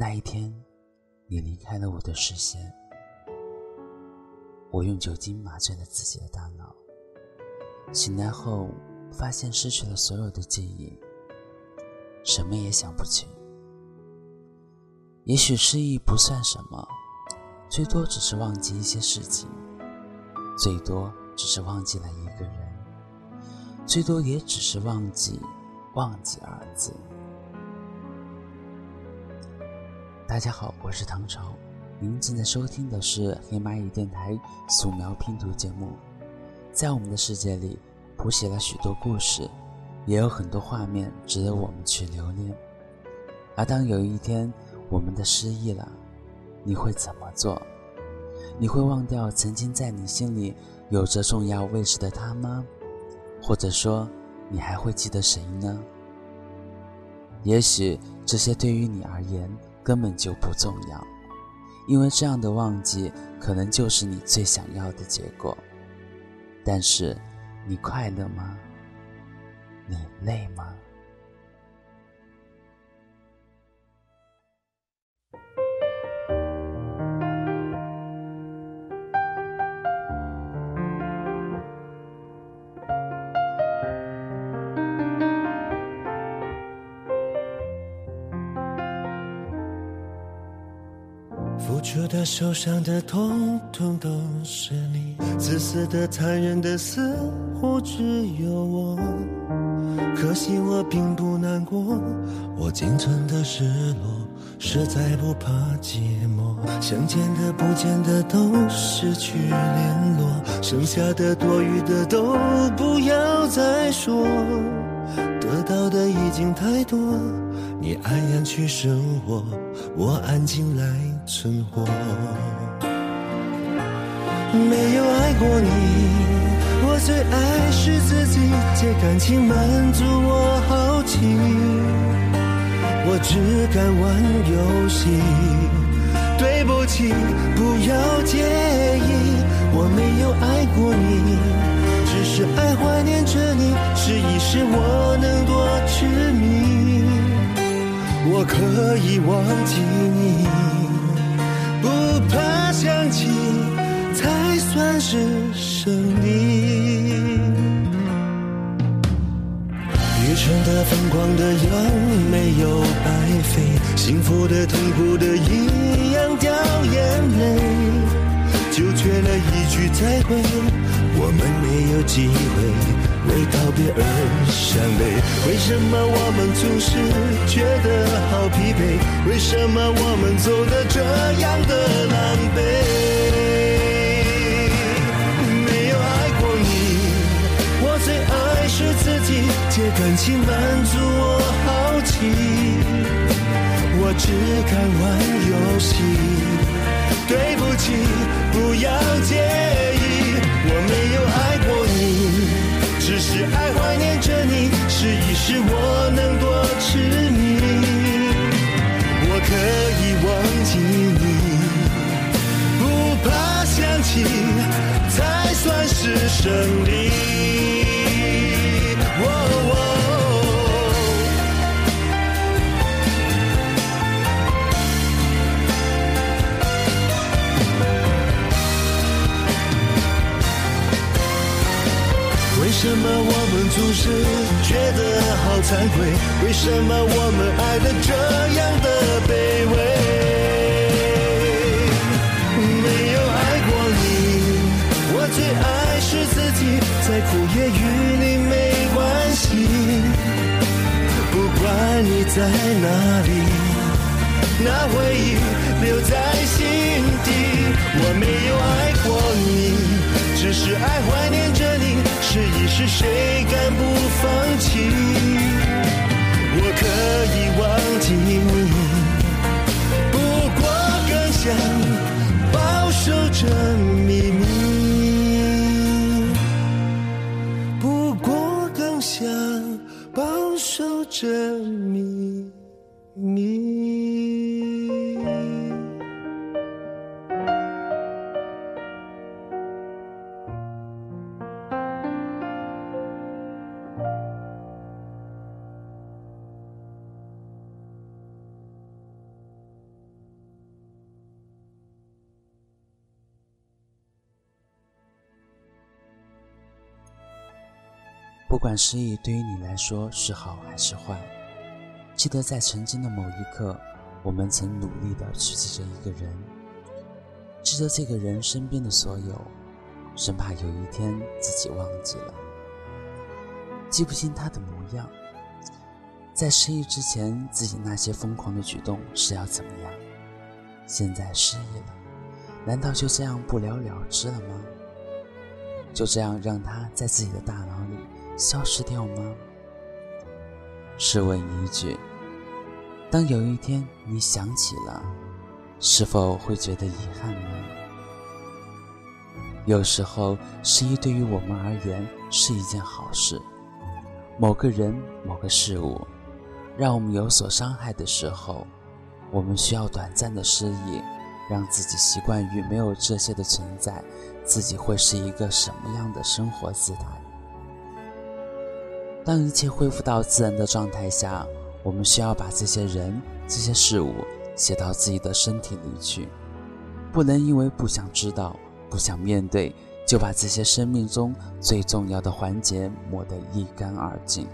那一天，你离开了我的视线，我用酒精麻醉了自己的大脑。醒来后，发现失去了所有的记忆，什么也想不起。也许失忆不算什么，最多只是忘记一些事情，最多只是忘记了一个人，最多也只是忘记“忘记”二字。大家好，我是唐朝，您正在收听的是黑蚂蚁电台素描拼图节目。在我们的世界里，谱写了许多故事，也有很多画面值得我们去留恋。而当有一天我们的失忆了，你会怎么做？你会忘掉曾经在你心里有着重要位置的他吗？或者说，你还会记得谁呢？也许这些对于你而言根本就不重要，因为这样的忘记可能就是你最想要的结果。但是，你快乐吗？你累吗？受伤的，通通都是你；自私的、残忍的，似乎只有我。可惜我并不难过，我仅存的失落，实在不怕寂寞。想见的、不见的，都失去联络，剩下的、多余的，都不要再说。得到的已经太多，你安然去生活，我安静来存活。没有爱过你，我最爱是自己借感情满足我好奇，我只敢玩游戏。对不起，不要介意，我没有爱过你。只是爱怀念着你，试一试我能多痴迷。我可以忘记你，才算是胜利。愚蠢的、疯狂的，样没有白费，幸福的、痛苦的，一样掉眼泪，就缺了一句再会。我们没有机会为告别而伤悲，为什么我们总是觉得好疲惫？为什么我们走得这样的狼狈？没有爱过你，我最爱是自己借感情满足我好奇，我只敢玩游戏。对不起，不要介意。只是爱怀念着你，试一试我能多痴迷。我可以忘记你，不怕想起，才算是胜利。总是觉得好惭愧？为什么我们爱的这样的卑微？没有爱过你，我最爱是自己，再苦也与你没关系。不管你在哪里，那回忆留在心底。我没有爱过你，只是爱怀念着你。试一试，谁敢不放弃？我可以忘记你，不过更想保守着秘密。不过更想保守着秘密。你。不管失忆对于你来说是好还是坏记得在曾经的某一刻，我们曾努力的去记着一个人，记着这个人身边的所有，生怕有一天自己忘记了，记不清他的模样。在失忆之前，自己那些疯狂的举动是要怎么样？现在失忆了，难道就这样不了了之了吗？就这样让他在自己的大脑里？消失掉吗？试问一句：当有一天你想起了，是否会觉得遗憾呢？有时候，失忆对于我们而言是一件好事。某个人、某个事物，让我们有所伤害的时候，我们需要短暂的失忆，让自己习惯于没有这些的存在，自己会是一个什么样的生活姿态？当一切恢复到自然的状态下，我们需要把这些人、这些事物写到自己的身体里去，不能因为不想知道、不想面对，就把这些生命中最重要的环节抹得一干二净。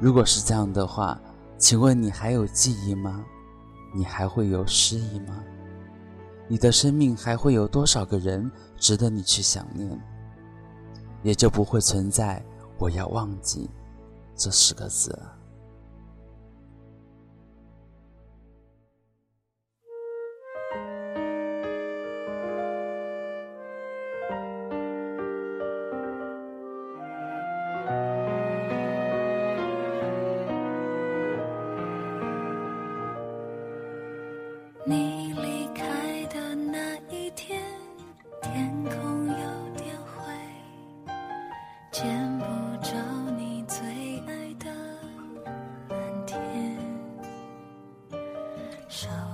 如果是这样的话，请问你还有记忆吗？你还会有失忆吗？你的生命还会有多少个人值得你去想念？也就不会存在。我要忘记这四个字了。手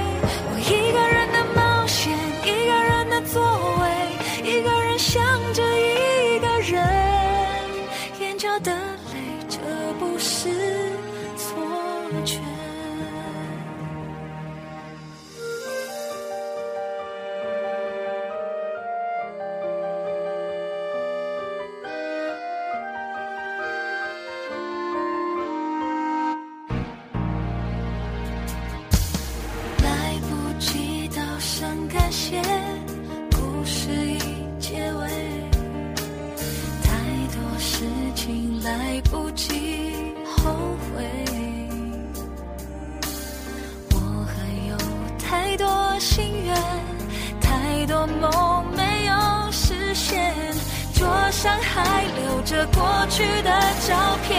我的泪这不是错觉。来不及后悔，我还有太多心愿，太多梦没有实现，桌上还留着过去的照片。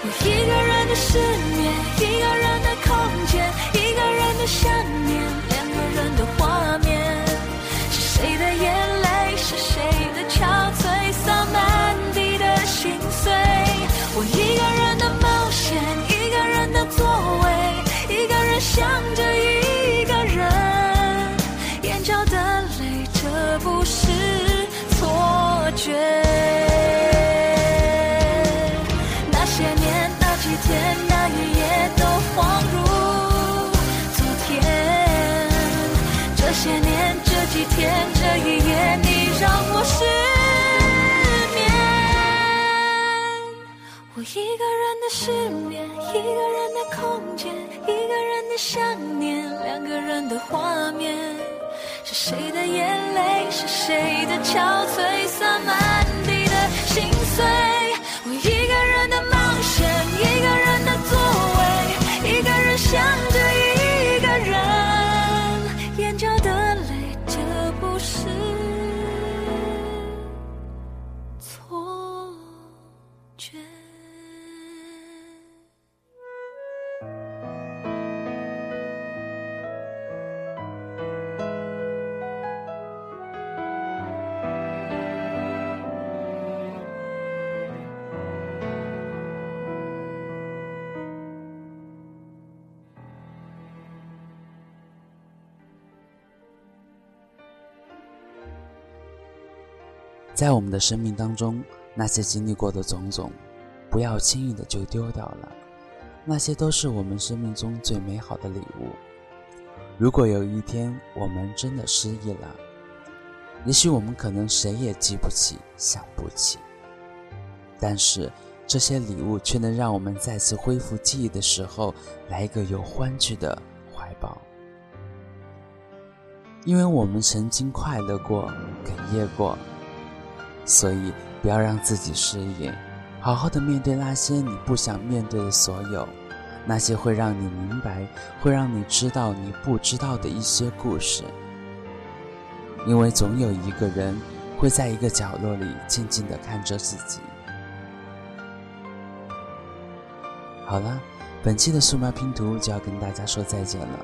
我一个人的失眠，一个人的空间，一个人的想念，谁的眼泪，是谁的憔悴，在我们的生命当中，那些经历过的种种，不要轻易的就丢掉了。那些都是我们生命中最美好的礼物。如果有一天我们真的失忆了，也许我们可能谁也记不起、想不起，但是这些礼物却能让我们再次恢复记忆的时候，来一个有欢聚的怀抱。因为我们曾经快乐过，哽咽过。所以，不要让自己失忆，好好的面对那些你不想面对的所有，那些会让你明白、会让你知道你不知道的一些故事。因为总有一个人会在一个角落里静静的看着自己。好了，本期的素描拼图就要跟大家说再见了，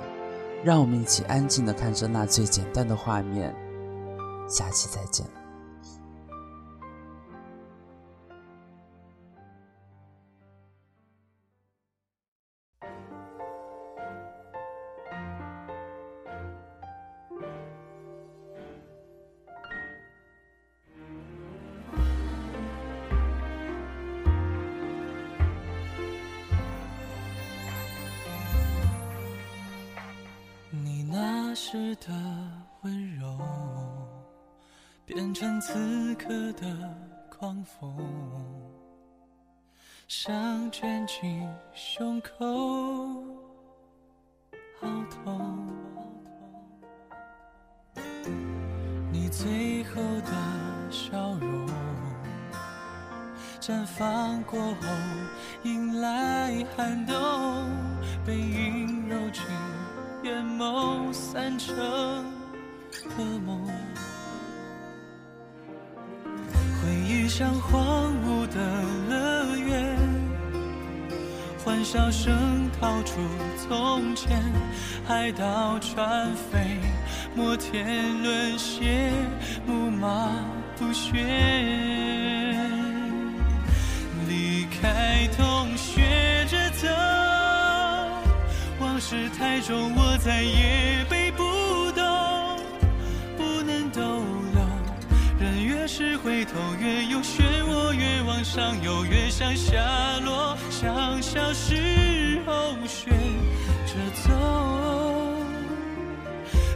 让我们一起安静的看着那最简单的画面，下期再见。时的温柔，变成此刻的狂风，想卷进胸口，好痛。你最后的笑容，绽放过后，迎来寒冬，背影揉进。眼眸散成噩梦，回忆像荒芜的乐园，欢笑声逃出从前，海岛船飞，摩天轮斜，木马不旋，离开同学，事太重，我。再也背不动，不能逗留。人越是回头，越有漩涡，越往上游，越想下落，像小时候学着走。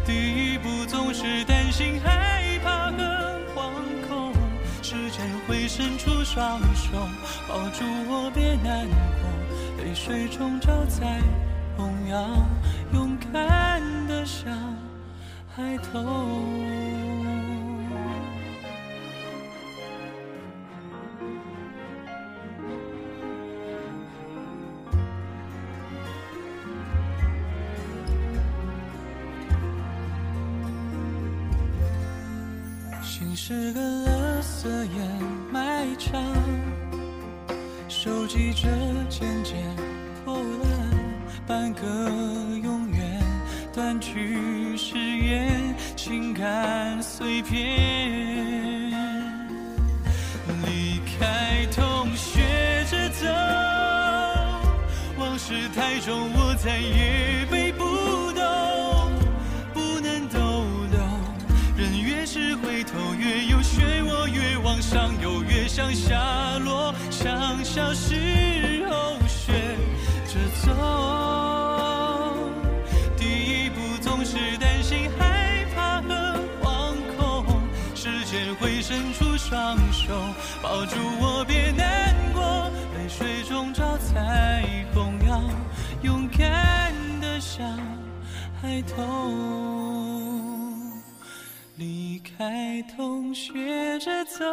第一步总是担心、害怕和惶恐，时间会伸出双手抱住我，别难过，泪水终究在同样。勇敢的像孩童，心是个垃圾掩埋场，收集着渐渐破烂半个永远。断句誓言，情感碎片。离开同学着走，往事太重，我再也背不动，不能逗留。人越是回头，越有漩涡，越往上游，越向下落，像小时候学着走。抱住我，别难过。泪水中找彩虹，要勇敢的像孩童。离开同学着走，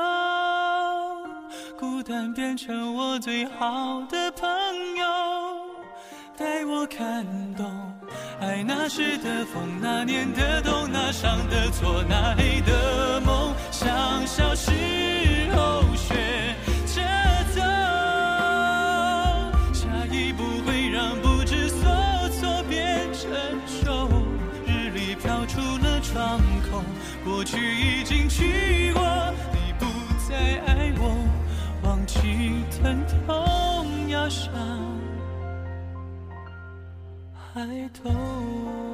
孤单变成我最好的朋友。带我看懂爱那时的风，那年的冬，那伤的错，那黑的梦，像小时候伤口，过去已经去过，你不再爱我，忘记疼痛压上海头。